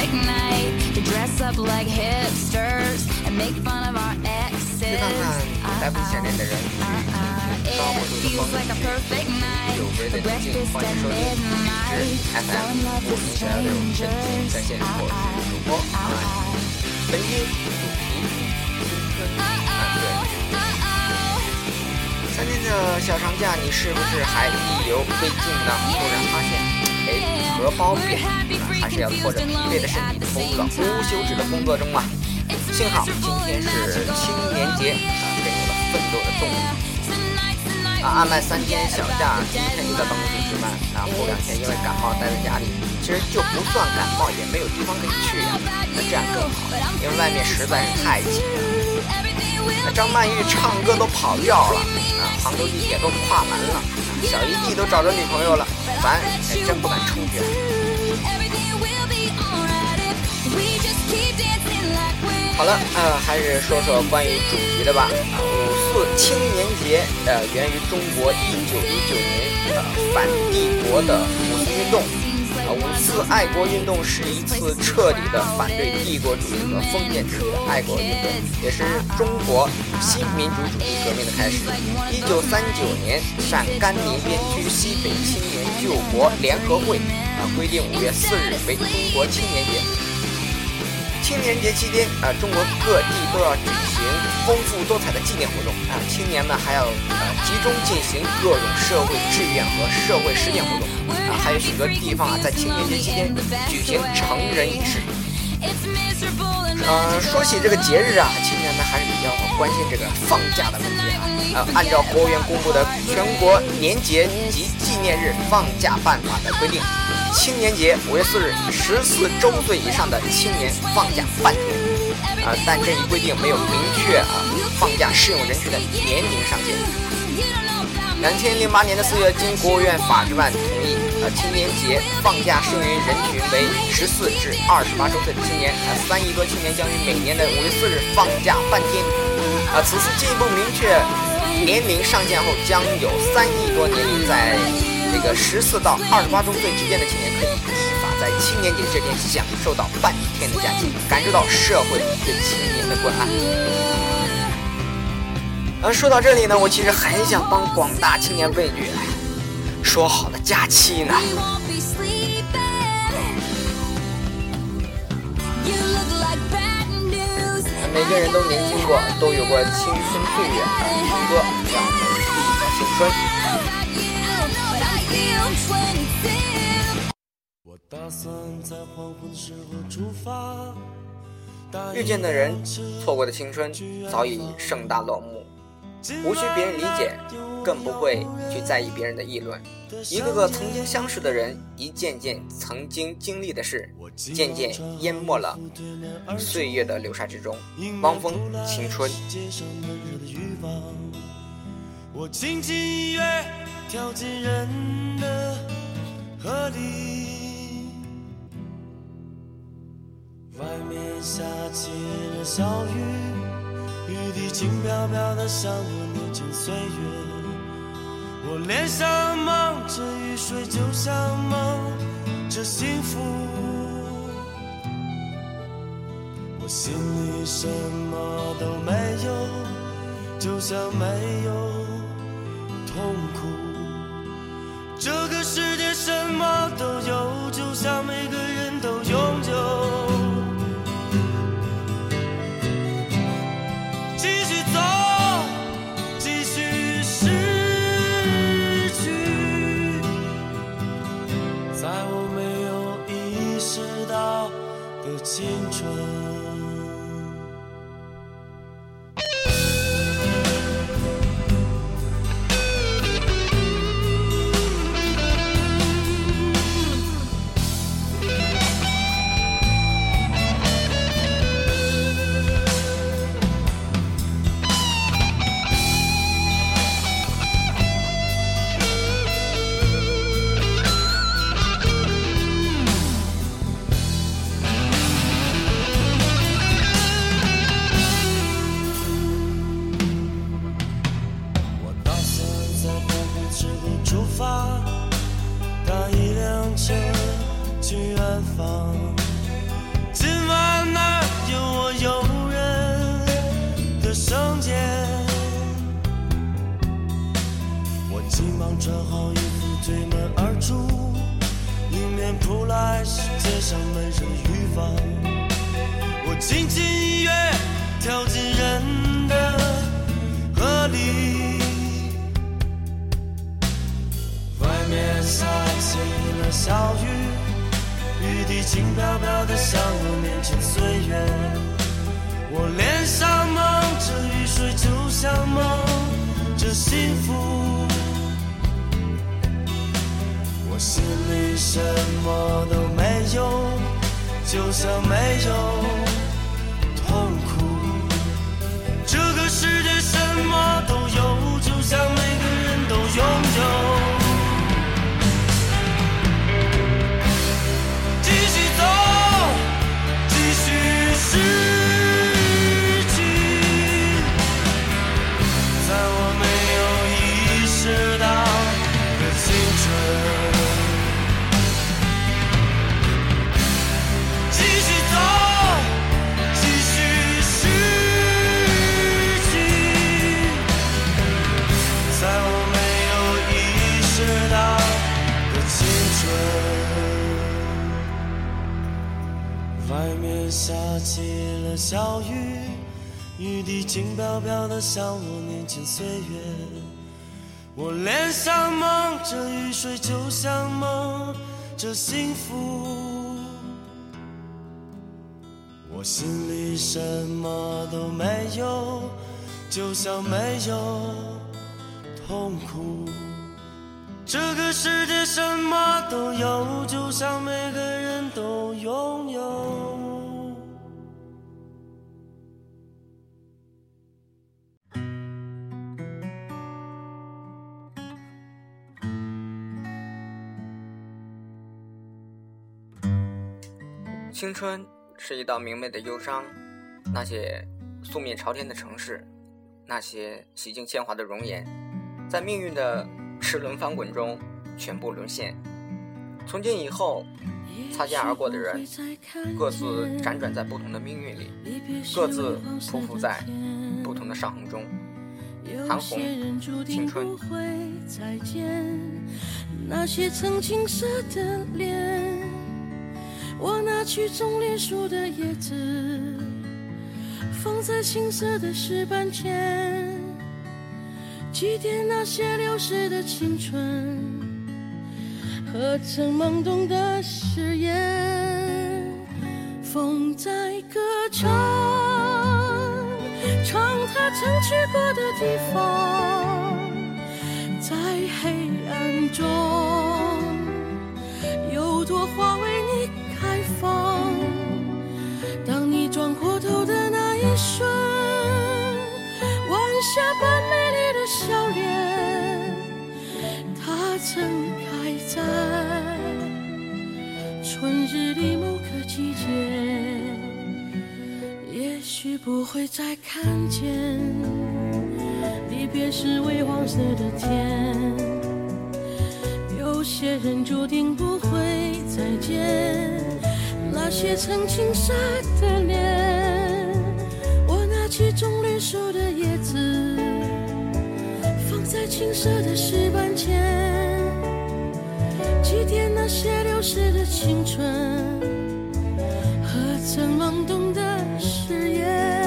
feels like a perfect night to dress up like hipsters and make fun of our exes. 看看来不及前年的人与 Uh, 高 it 活度的 feels 风 like a，perfect night 久违 for 的宁静。breakfast 欢迎 at 收听荔枝 midnight. FM Fall in love 五 with 零四幺六深度 strangers. 在线，我是主播安安。本期主题青春啊，对。三天的小长假，你是不是还意犹未尽呢？突然发现，哎，荷包扁了，还是要拖着疲惫的身体投入到无休止的工作中啊。幸好今天是青年节啊，给我了奋斗的动力。啊，安排三天小假，第一天就在办公室值班，然后两天因为感冒待在家里。其实就不算感冒，也没有地方可以去呀、那这样更好，因为外面实在是太挤了。那张曼玉唱歌都跑调了，啊，杭州地铁都跨门了，小姨弟都找着女朋友了，咱还真不敢出去。好了，呃，还是说说关于主题的吧。啊，五四青年节，呃，源于中国一九一九年呃反帝国的五四运动。啊，五四爱国运动是一次彻底的反对帝国主义和封建主义的爱国运动，也是中国新民主主义革命的开始。一九三九年，陕甘宁边区西北青年救国联合会啊规定五月四日为中国青年节。青年节期间，啊，中国各地都要举行丰富多彩的纪念活动啊，青年们还要呃集中进行各种社会志愿和社会实践活动啊，还有许多地方啊在青年节期间举行成人仪式。呃，说起这个节日啊，青年们还是比较关心这个放假的问题啊。呃，按照国务院公布的《全国年节及纪念日放假办法》的规定，青年节五月四日，十四周岁以上的青年放假半天。啊、但这一规定没有明确啊放假适用人群的年龄上限。两千零八年的四月，经国务院法制办同意，呃，青年节放假适用于人群为十四至二十八周岁的青年，呃，三亿多青年将于每年的五月四日放假半天。啊，此次进一步明确年龄上限后，将有三亿多年龄在这个十四到二十八周岁之间的青年，可以依法在青年节这天享受到半天的假期，感受到社会对青年的关爱。而，说到这里呢，我其实很想帮广大青年问一句：说好的假期呢？每个人都年轻过，都有过青春岁月啊！听歌让我们记忆青春。我打算在黄昏时候出发。遇见的人，错过的青春，早已盛大落幕，无需别人理解，更不会去在意别人的议论。一个个曾经相识的人，一件件曾经经历的事，渐渐淹没了岁月的流沙之中。汪峰，青春。我轻轻跃，跳进人的河里。外面下起了小雨，雨滴轻飘飘的向我流进岁月。我脸上蒙着雨水，就像蒙着幸福。我心里什么都没有，就像没有痛苦。这个世界什么都有，就像每个人都拥有。远方，今晚那有我游人的圣洁，我急忙穿好衣服，推门而出，迎面扑来，是街上没人雨房，我轻轻一跃，跳进人的河里，外面下起了小雨。雨滴轻飘飘的像我年轻岁月。我脸上蒙着雨水，就像蒙着幸福。我心里什么都没有，就像没有下起了小雨，雨滴轻飘飘的像我年轻岁月。我脸上蒙着雨水，就像蒙着幸福。我心里什么都没有，就像没有痛苦。这个世界什么都有，就像每个人都拥有。青春是一道明媚的忧伤，那些素面朝天的城市，那些洗尽铅华的容颜，在命运的齿轮翻滚中全部沦陷。从今以后，擦肩而过的人，各自辗转在不同的命运里，各自匍匐在不同的伤痕中。韩红，青春。那些曾青涩的脸，我拿去种莲树的叶子，放在青涩的石板前，祭奠那些流逝的青春和曾懵懂的誓言。风在歌唱，唱它曾去过的地方，在黑暗中，有朵花下般美丽的笑脸，它曾开在春日里某个季节。也许不会再看见，离别时微黄色的天。有些人注定不会再见，那些曾青涩的脸。我拿起棕榈树的叶子，在青涩的石板前，祭奠那些流逝的青春。和曾懵懂的誓言。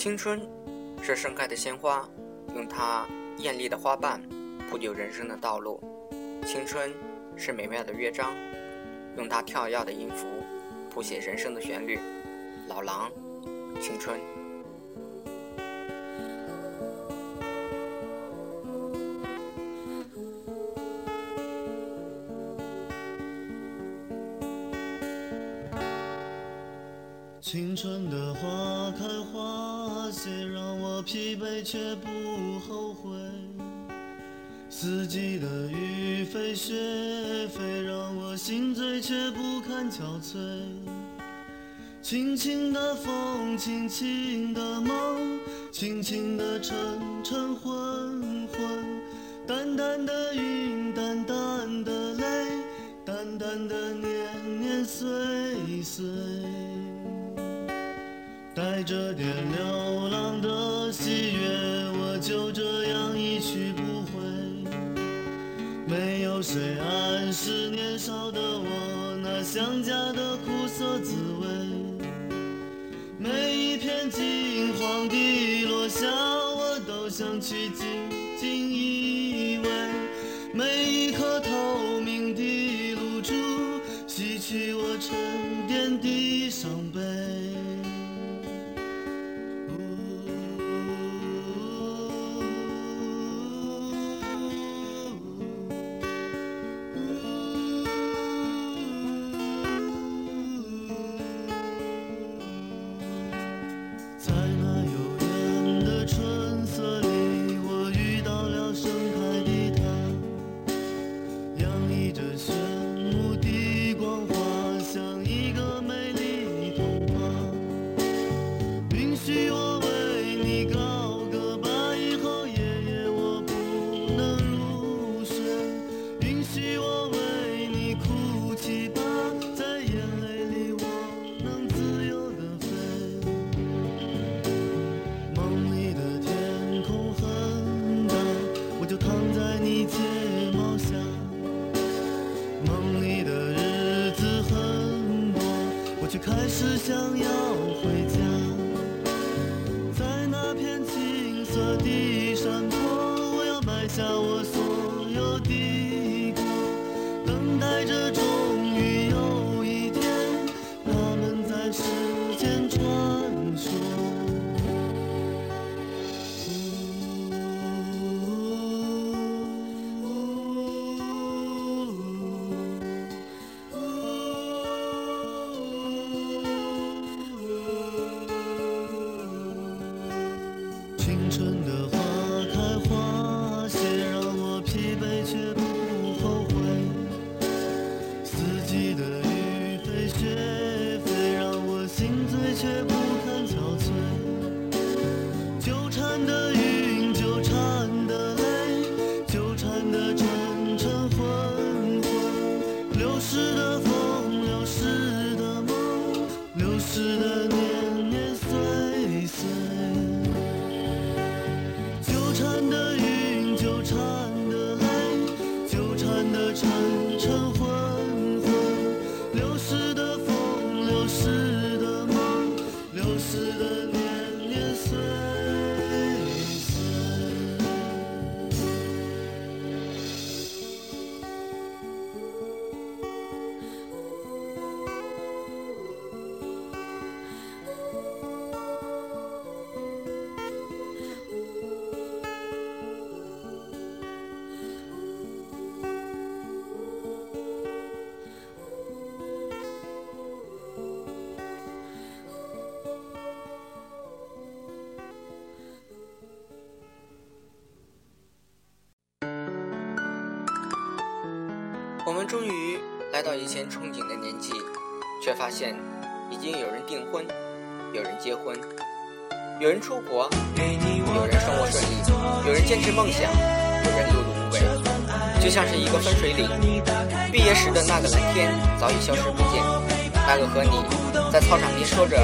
青春是盛开的鲜花，用它艳丽的花瓣铺就人生的道路；青春是美妙的乐章，用它跳跃的音符谱写人生的旋律。老狼，青春。后悔；四季的雨飞雪飞，让我心醉却不堪憔悴。轻轻的风，轻轻的梦，轻轻的晨晨昏昏，淡淡的云，淡淡的泪，淡淡的年年岁岁。带着点流浪的谁暗示年少的我那想家的苦涩滋味。每一片金黄的落下，我都想去紧紧依偎。每一颗透明的露珠，洗去我沉淀的伤悲。只想要。终于来到以前憧憬的年纪，却发现已经有人订婚，有人结婚，有人出国，有人生活顺利，有人坚持梦想，有人碌碌无为，就像是一个分水岭。毕业时的那个蓝天早已消失不见，那个和你在操场边说着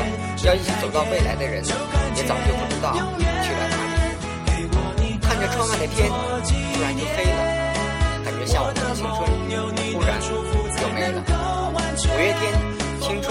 要一起走到未来的人，也早就不知道去了哪里。看着窗外的天，突然就黑了。像我们的青春，突然就没了。五月天，青春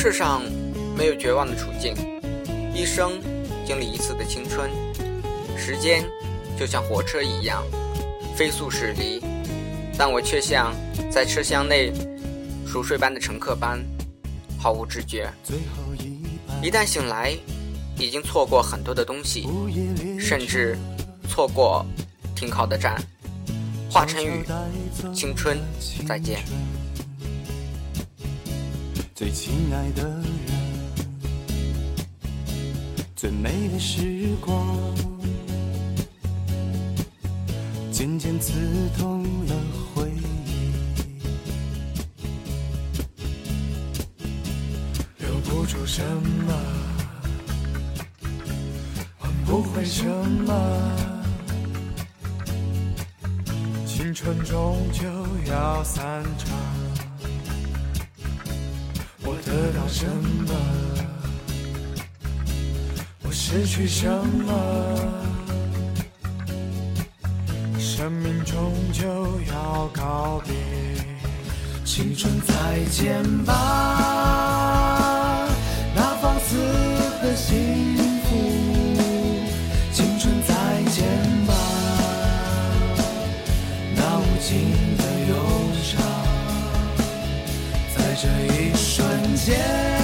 世上没有绝望的处境一生经历一次的青春时间就像火车一样飞速驶离但我却像在车厢内熟睡般的乘客般毫无知觉一旦醒来已经错过很多的东西甚至错过停靠的站。华晨宇青春再见。最亲爱的人最美的时光渐渐刺痛了回忆。留不住什么换不回什么。青春终究要散场。得到什么？我失去什么？生命终究要告别青春再见吧。那放肆的幸福青春再见吧。那无尽的忧伤在这一谢。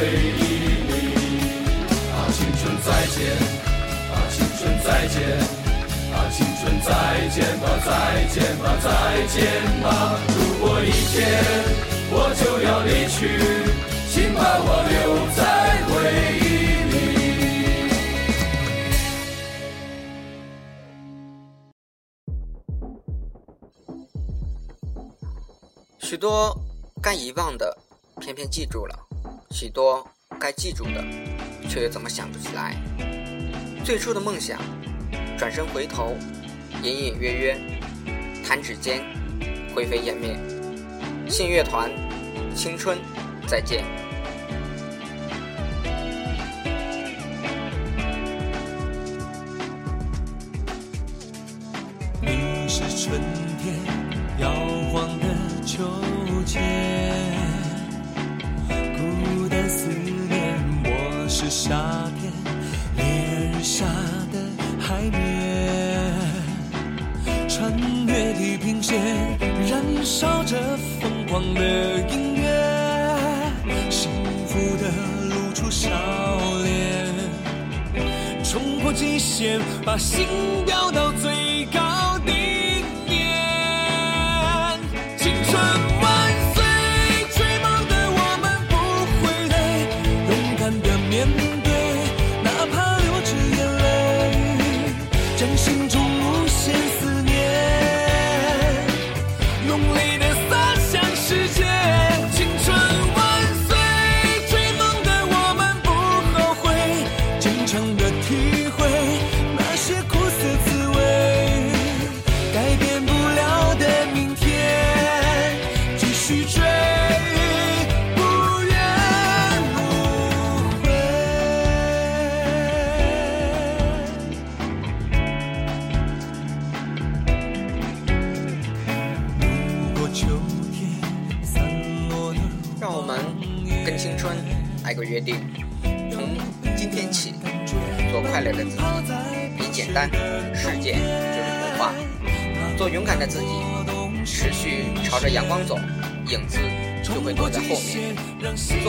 回忆。啊，青春再见！啊，青春再见！啊，青春再见吧，再见吧，再见吧！如果一天我就要离去，请把我留在回忆里。许多该遗忘的，偏偏记住了。许多该记住的却又怎么想不起来。最初的梦想转身回头隐隐约约弹指间灰飞烟灭。信乐团青春再见。你是春天摇烧着疯狂的音乐，幸福的露出笑脸，冲破极限，把心飙到。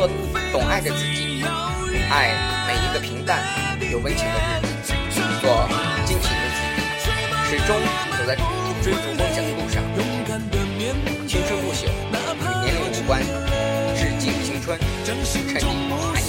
做懂爱的自己，爱每一个平淡又温情的日子，做尽情的自己，始终走在追逐梦想的路上。青春不朽，与年龄无关，致敬青春，趁你还。